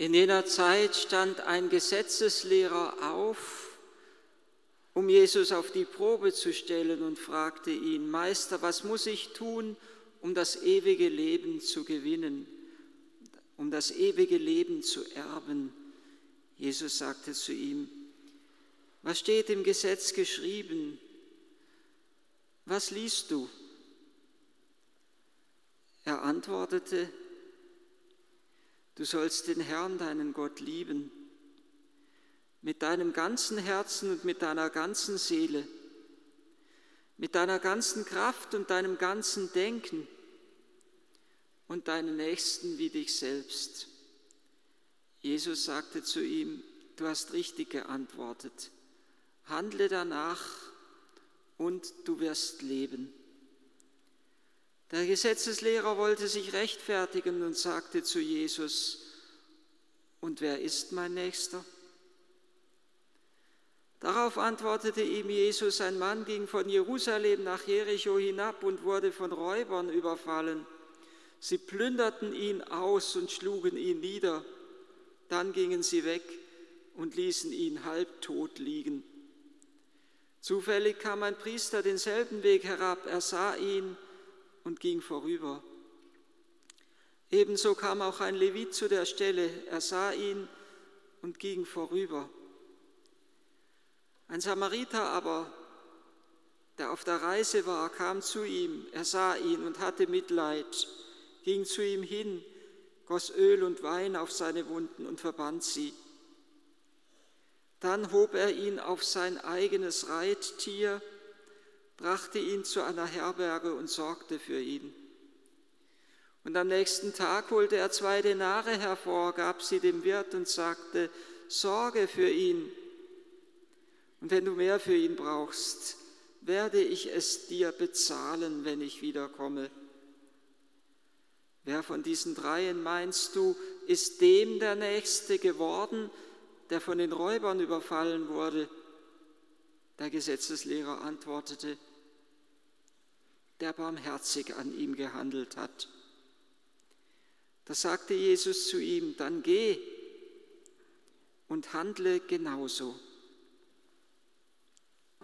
In jener Zeit stand ein Gesetzeslehrer auf, um Jesus auf die Probe zu stellen und fragte ihn, Meister, was muss ich tun, um das ewige Leben zu gewinnen, um das ewige Leben zu erben? Jesus sagte zu ihm, was steht im Gesetz geschrieben? Was liest du? Er antwortete, Du sollst den Herrn, deinen Gott, lieben, mit deinem ganzen Herzen und mit deiner ganzen Seele, mit deiner ganzen Kraft und deinem ganzen Denken und deinen Nächsten wie dich selbst. Jesus sagte zu ihm, du hast richtig geantwortet, handle danach und du wirst leben. Der Gesetzeslehrer wollte sich rechtfertigen und sagte zu Jesus, und wer ist mein Nächster? Darauf antwortete ihm Jesus, ein Mann ging von Jerusalem nach Jericho hinab und wurde von Räubern überfallen. Sie plünderten ihn aus und schlugen ihn nieder. Dann gingen sie weg und ließen ihn halbtot liegen. Zufällig kam ein Priester denselben Weg herab, er sah ihn und ging vorüber. Ebenso kam auch ein Levit zu der Stelle, er sah ihn und ging vorüber. Ein Samariter aber, der auf der Reise war, kam zu ihm, er sah ihn und hatte Mitleid, ging zu ihm hin, goss Öl und Wein auf seine Wunden und verband sie. Dann hob er ihn auf sein eigenes Reittier, brachte ihn zu einer Herberge und sorgte für ihn. Und am nächsten Tag holte er zwei Denare hervor, gab sie dem Wirt und sagte, sorge für ihn. Und wenn du mehr für ihn brauchst, werde ich es dir bezahlen, wenn ich wiederkomme. Wer von diesen dreien meinst du, ist dem der Nächste geworden, der von den Räubern überfallen wurde? Der Gesetzeslehrer antwortete, der barmherzig an ihm gehandelt hat. Da sagte Jesus zu ihm, dann geh und handle genauso.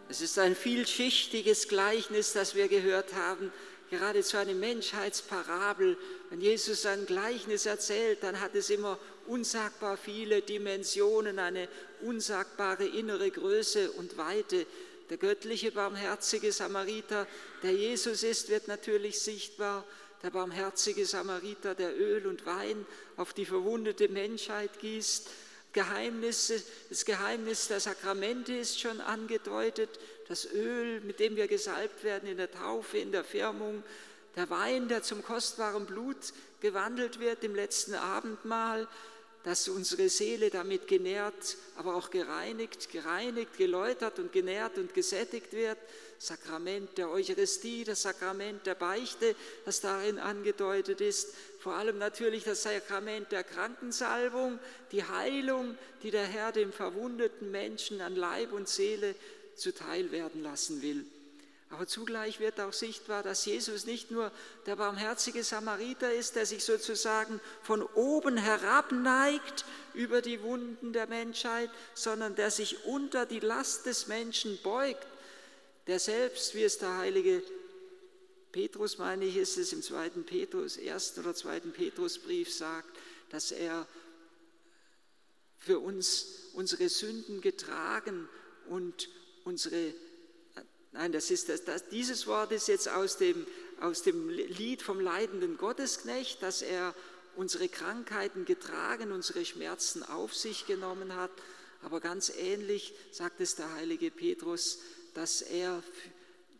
Es ist ein vielschichtiges Gleichnis, das wir gehört haben, geradezu eine Menschheitsparabel. Wenn Jesus ein Gleichnis erzählt, dann hat es immer unsagbar viele Dimensionen, eine unsagbare innere Größe und Weite. Der göttliche barmherzige Samariter, der Jesus ist, wird natürlich sichtbar. Der barmherzige Samariter, der Öl und Wein auf die verwundete Menschheit gießt. Geheimnisse, das Geheimnis der Sakramente ist schon angedeutet. Das Öl, mit dem wir gesalbt werden in der Taufe, in der Firmung. Der Wein, der zum kostbaren Blut gewandelt wird im letzten Abendmahl dass unsere Seele damit genährt, aber auch gereinigt, gereinigt, geläutert und genährt und gesättigt wird. Sakrament der Eucharistie, das Sakrament der Beichte, das darin angedeutet ist. Vor allem natürlich das Sakrament der Krankensalbung, die Heilung, die der Herr dem verwundeten Menschen an Leib und Seele zuteil werden lassen will. Aber zugleich wird auch sichtbar, dass Jesus nicht nur der barmherzige Samariter ist, der sich sozusagen von oben herab neigt über die Wunden der Menschheit, sondern der sich unter die Last des Menschen beugt, der selbst, wie es der heilige Petrus, meine ich, ist es im zweiten Petrus, ersten oder zweiten Petrusbrief sagt, dass er für uns unsere Sünden getragen und unsere Nein, das ist das, das, dieses Wort ist jetzt aus dem, aus dem Lied vom leidenden Gottesknecht, dass er unsere Krankheiten getragen, unsere Schmerzen auf sich genommen hat. Aber ganz ähnlich sagt es der heilige Petrus, dass er,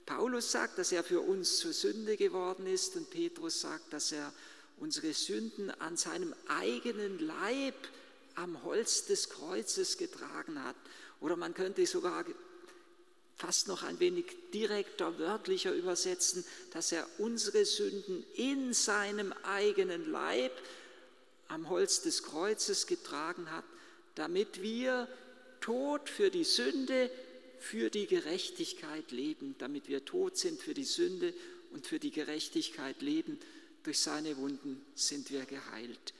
Paulus sagt, dass er für uns zur Sünde geworden ist und Petrus sagt, dass er unsere Sünden an seinem eigenen Leib am Holz des Kreuzes getragen hat. Oder man könnte sogar fast noch ein wenig direkter, wörtlicher übersetzen, dass er unsere Sünden in seinem eigenen Leib am Holz des Kreuzes getragen hat, damit wir tot für die Sünde, für die Gerechtigkeit leben, damit wir tot sind für die Sünde und für die Gerechtigkeit leben. Durch seine Wunden sind wir geheilt.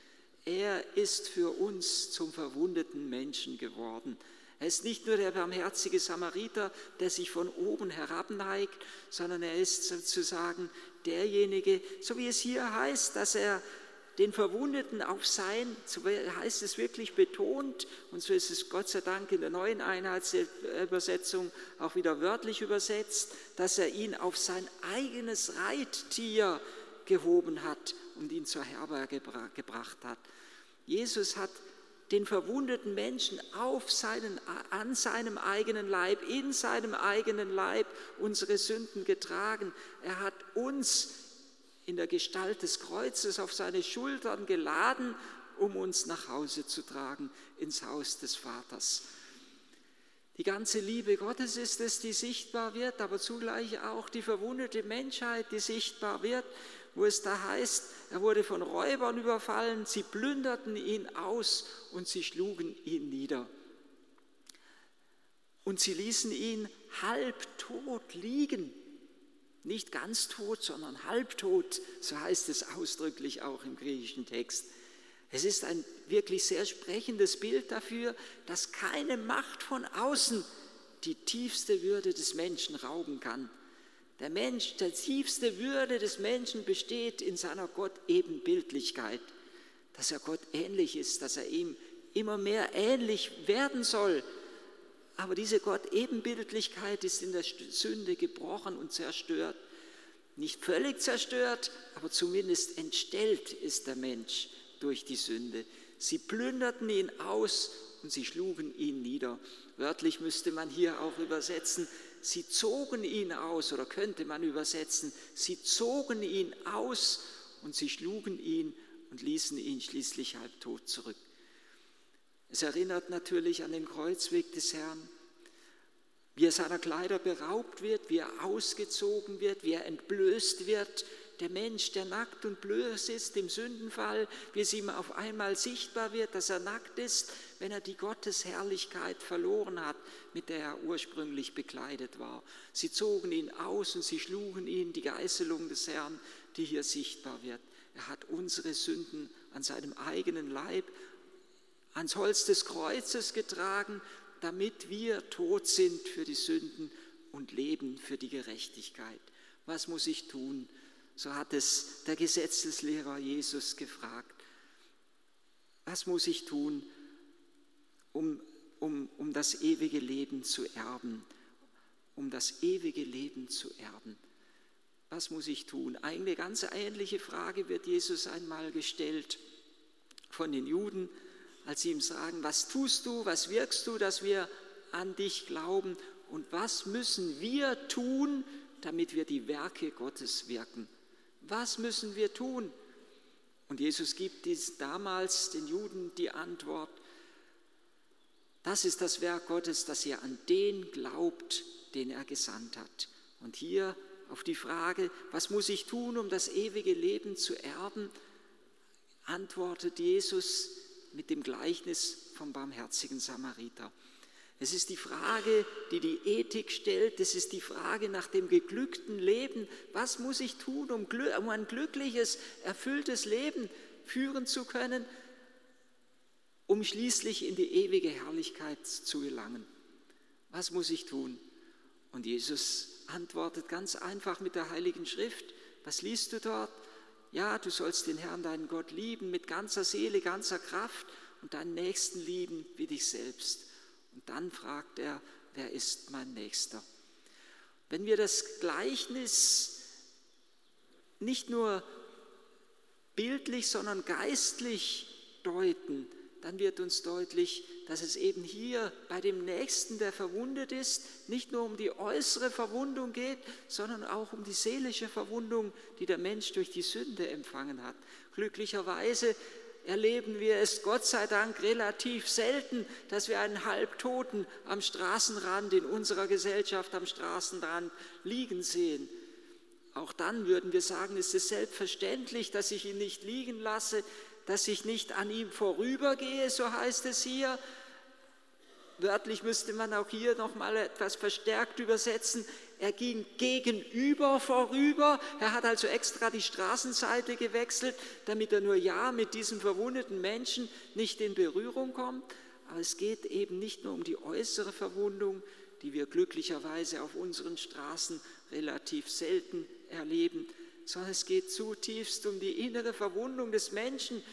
Er ist für uns zum verwundeten Menschen geworden. Er ist nicht nur der barmherzige Samariter, der sich von oben herabneigt, sondern er ist sozusagen derjenige, so wie es hier heißt, dass er den Verwundeten auf sein, so heißt es wirklich betont, und so ist es Gott sei Dank in der neuen Einheitsübersetzung auch wieder wörtlich übersetzt, dass er ihn auf sein eigenes Reittier gehoben hat und ihn zur Herberge gebracht hat. Jesus hat den verwundeten Menschen auf seinen, an seinem eigenen Leib, in seinem eigenen Leib unsere Sünden getragen. Er hat uns in der Gestalt des Kreuzes auf seine Schultern geladen, um uns nach Hause zu tragen, ins Haus des Vaters. Die ganze Liebe Gottes ist es, die sichtbar wird, aber zugleich auch die verwundete Menschheit, die sichtbar wird wo es da heißt, er wurde von Räubern überfallen, sie plünderten ihn aus und sie schlugen ihn nieder. Und sie ließen ihn halbtot liegen. Nicht ganz tot, sondern halbtot, so heißt es ausdrücklich auch im griechischen Text. Es ist ein wirklich sehr sprechendes Bild dafür, dass keine Macht von außen die tiefste Würde des Menschen rauben kann. Der Mensch, die tiefste Würde des Menschen besteht in seiner Gott-Ebenbildlichkeit, dass er Gott ähnlich ist, dass er ihm immer mehr ähnlich werden soll. Aber diese Gott-Ebenbildlichkeit ist in der Sünde gebrochen und zerstört. Nicht völlig zerstört, aber zumindest entstellt ist der Mensch durch die Sünde. Sie plünderten ihn aus und sie schlugen ihn nieder. Wörtlich müsste man hier auch übersetzen, sie zogen ihn aus, oder könnte man übersetzen, sie zogen ihn aus und sie schlugen ihn und ließen ihn schließlich halbtot zurück. Es erinnert natürlich an den Kreuzweg des Herrn, wie er seiner Kleider beraubt wird, wie er ausgezogen wird, wie er entblößt wird, der Mensch, der nackt und blöd ist im Sündenfall, wie es ihm auf einmal sichtbar wird, dass er nackt ist, wenn er die Gottesherrlichkeit verloren hat, mit der er ursprünglich bekleidet war. Sie zogen ihn aus und sie schlugen ihn, die Geißelung des Herrn, die hier sichtbar wird. Er hat unsere Sünden an seinem eigenen Leib ans Holz des Kreuzes getragen, damit wir tot sind für die Sünden und leben für die Gerechtigkeit. Was muss ich tun? So hat es der Gesetzeslehrer Jesus gefragt. Was muss ich tun, um, um, um das ewige Leben zu erben? Um das ewige Leben zu erben. Was muss ich tun? Eine ganz ähnliche Frage wird Jesus einmal gestellt von den Juden, als sie ihm sagen, was tust du, was wirkst du, dass wir an dich glauben und was müssen wir tun, damit wir die Werke Gottes wirken? Was müssen wir tun? Und Jesus gibt damals den Juden die Antwort, das ist das Werk Gottes, dass ihr an den glaubt, den er gesandt hat. Und hier auf die Frage, was muss ich tun, um das ewige Leben zu erben, antwortet Jesus mit dem Gleichnis vom barmherzigen Samariter. Es ist die Frage, die die Ethik stellt. Es ist die Frage nach dem geglückten Leben. Was muss ich tun, um, ein glückliches, erfülltes Leben führen zu können, um schließlich in die ewige Herrlichkeit zu gelangen? Was muss ich tun? Und Jesus antwortet ganz einfach mit der Heiligen Schrift. Was liest du dort? Ja, du sollst den Herrn, deinen Gott, lieben mit ganzer Seele, ganzer Kraft und deinen Nächsten lieben wie dich selbst. Und dann fragt er, wer ist mein Nächster? Wenn wir das Gleichnis nicht nur bildlich, sondern geistlich deuten, dann wird uns deutlich, dass es eben hier bei dem Nächsten, der verwundet ist, nicht nur um die äußere Verwundung geht, sondern auch um die seelische Verwundung, die der Mensch durch die Sünde empfangen hat. Glücklicherweise erleben wir es Gott sei Dank relativ selten, dass wir einen Halbtoten am Straßenrand in unserer Gesellschaft am Straßenrand liegen sehen. Auch dann würden wir sagen, ist es selbstverständlich, dass ich ihn nicht liegen lasse, dass ich nicht an ihm vorübergehe, so heißt es hier. Wörtlich müsste man auch hier noch mal etwas verstärkt übersetzen. Er ging gegenüber vorüber. Er hat also extra die Straßenseite gewechselt, damit er nur ja mit diesem verwundeten Menschen nicht in Berührung kommt. Aber es geht eben nicht nur um die äußere Verwundung, die wir glücklicherweise auf unseren Straßen relativ selten erleben, sondern es geht zutiefst um die innere Verwundung des Menschen,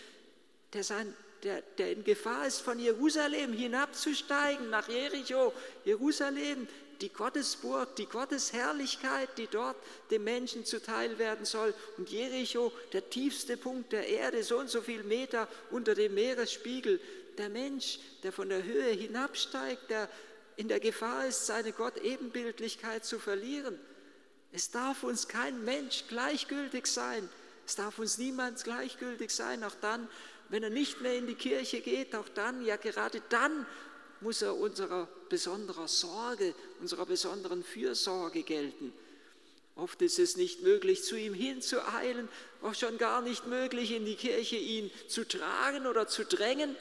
der, sein, der, der in Gefahr ist, von Jerusalem hinabzusteigen nach Jericho. Jerusalem, die Gottesburg, die Gottesherrlichkeit, die dort dem Menschen zuteil werden soll. Und Jericho, der tiefste Punkt der Erde, so und so viel Meter unter dem Meeresspiegel. Der Mensch, der von der Höhe hinabsteigt, der in der Gefahr ist, seine Gott-Ebenbildlichkeit zu verlieren. Es darf uns kein Mensch gleichgültig sein. Es darf uns niemand gleichgültig sein, auch dann, wenn er nicht mehr in die Kirche geht, auch dann, ja gerade dann muss er unserer besonderer Sorge, unserer besonderen Fürsorge gelten. Oft ist es nicht möglich, zu ihm hinzueilen, auch schon gar nicht möglich, in die Kirche ihn zu tragen oder zu drängen,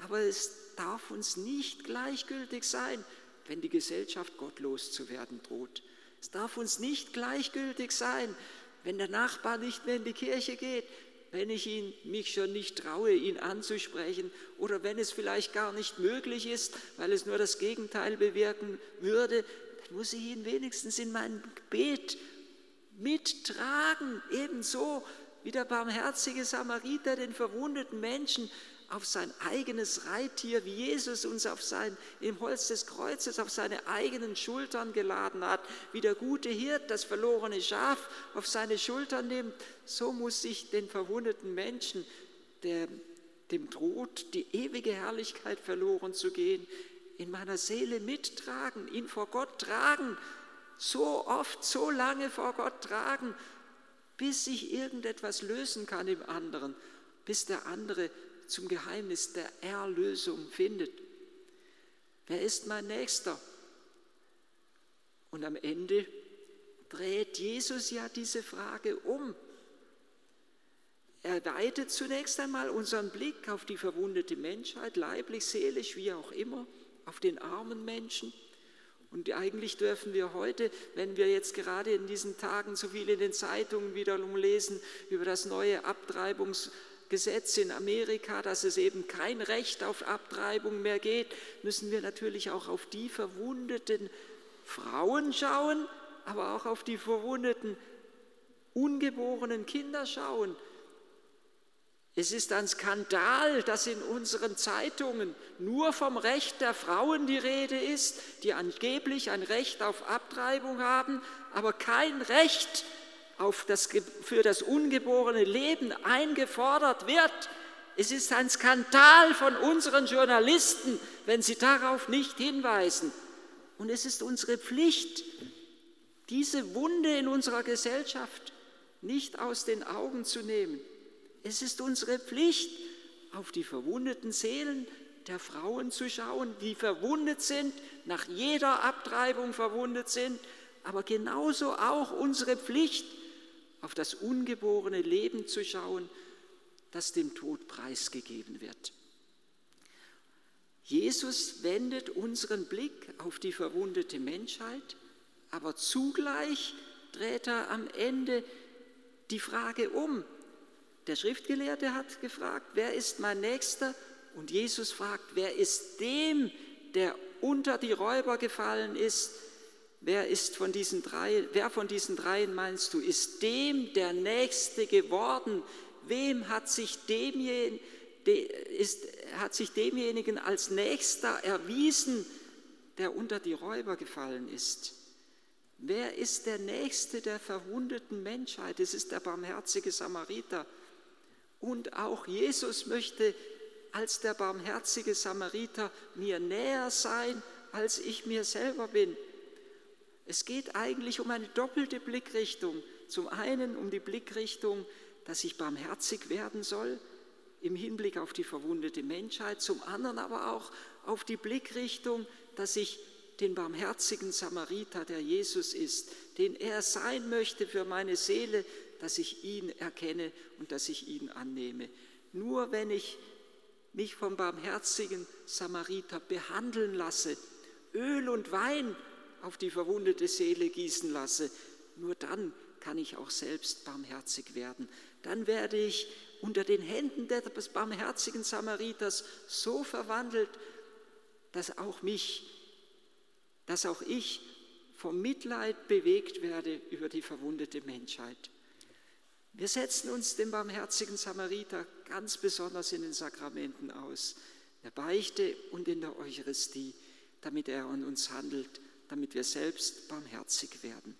aber es darf uns nicht gleichgültig sein, wenn die Gesellschaft gottlos zu werden droht. Es darf uns nicht gleichgültig sein, wenn der Nachbar nicht mehr in die Kirche geht, wenn ich ihn, mich schon nicht traue, ihn anzusprechen oder wenn es vielleicht gar nicht möglich ist, weil es nur das Gegenteil bewirken würde, dann muss ich ihn wenigstens in meinem Gebet mittragen, ebenso wie der barmherzige Samariter den verwundeten Menschen auf sein eigenes Reittier, wie Jesus uns auf sein, im Holz des Kreuzes auf seine eigenen Schultern geladen hat, wie der gute Hirt das verlorene Schaf auf seine Schultern nimmt, so muss ich den verwundeten Menschen, der dem droht, die ewige Herrlichkeit verloren zu gehen, in meiner Seele mittragen, ihn vor Gott tragen, so oft, so lange vor Gott tragen, bis sich irgendetwas lösen kann im anderen, bis der andere zum Geheimnis der Erlösung findet. Wer ist mein Nächster? Und am Ende dreht Jesus ja diese Frage um. Er weitet zunächst einmal unseren Blick auf die verwundete Menschheit, leiblich, seelisch, wie auch immer, auf den armen Menschen. Und eigentlich dürfen wir heute, wenn wir jetzt gerade in diesen Tagen so viel in den Zeitungen wiederum lesen über das neue Abtreibungs- Gesetz in Amerika, dass es eben kein Recht auf Abtreibung mehr geht, müssen wir natürlich auch auf die verwundeten Frauen schauen, aber auch auf die verwundeten ungeborenen Kinder schauen. Es ist ein Skandal, dass in unseren Zeitungen nur vom Recht der Frauen die Rede ist, die angeblich ein Recht auf Abtreibung haben, aber kein Recht auf das, für das ungeborene Leben eingefordert wird. Es ist ein Skandal von unseren Journalisten, wenn sie darauf nicht hinweisen. Und es ist unsere Pflicht, diese Wunde in unserer Gesellschaft nicht aus den Augen zu nehmen. Es ist unsere Pflicht, auf die verwundeten Seelen der Frauen zu schauen, die verwundet sind, nach jeder Abtreibung verwundet sind, aber genauso auch unsere Pflicht, auf das ungeborene Leben zu schauen, das dem Tod preisgegeben wird. Jesus wendet unseren Blick auf die verwundete Menschheit, aber zugleich dreht er am Ende die Frage um. Der Schriftgelehrte hat gefragt, wer ist mein Nächster? Und Jesus fragt, wer ist dem, der unter die Räuber gefallen ist? Wer ist von diesen drei, wer von diesen dreien meinst du, ist dem der Nächste geworden? Wem hat sich demjenigen, ist, hat sich demjenigen als Nächster erwiesen, der unter die Räuber gefallen ist? Wer ist der Nächste der verwundeten Menschheit? Es ist der barmherzige Samariter. Und auch Jesus möchte als der barmherzige Samariter mir näher sein, als ich mir selber bin. Es geht eigentlich um eine doppelte Blickrichtung. Zum einen um die Blickrichtung, dass ich barmherzig werden soll im Hinblick auf die verwundete Menschheit, zum anderen aber auch auf die Blickrichtung, dass ich den barmherzigen Samariter, der Jesus ist, den er sein möchte für meine Seele, dass ich ihn erkenne und dass ich ihn annehme. Nur wenn ich mich vom barmherzigen Samariter behandeln lasse, Öl und Wein auf die verwundete Seele gießen lasse, nur dann kann ich auch selbst barmherzig werden. Dann werde ich unter den Händen des barmherzigen Samariters so verwandelt, dass auch mich, dass auch ich vom Mitleid bewegt werde über die verwundete Menschheit. Wir setzen uns dem barmherzigen Samariter ganz besonders in den Sakramenten aus, der Beichte und in der Eucharistie, damit er an uns handelt, damit wir selbst barmherzig werden.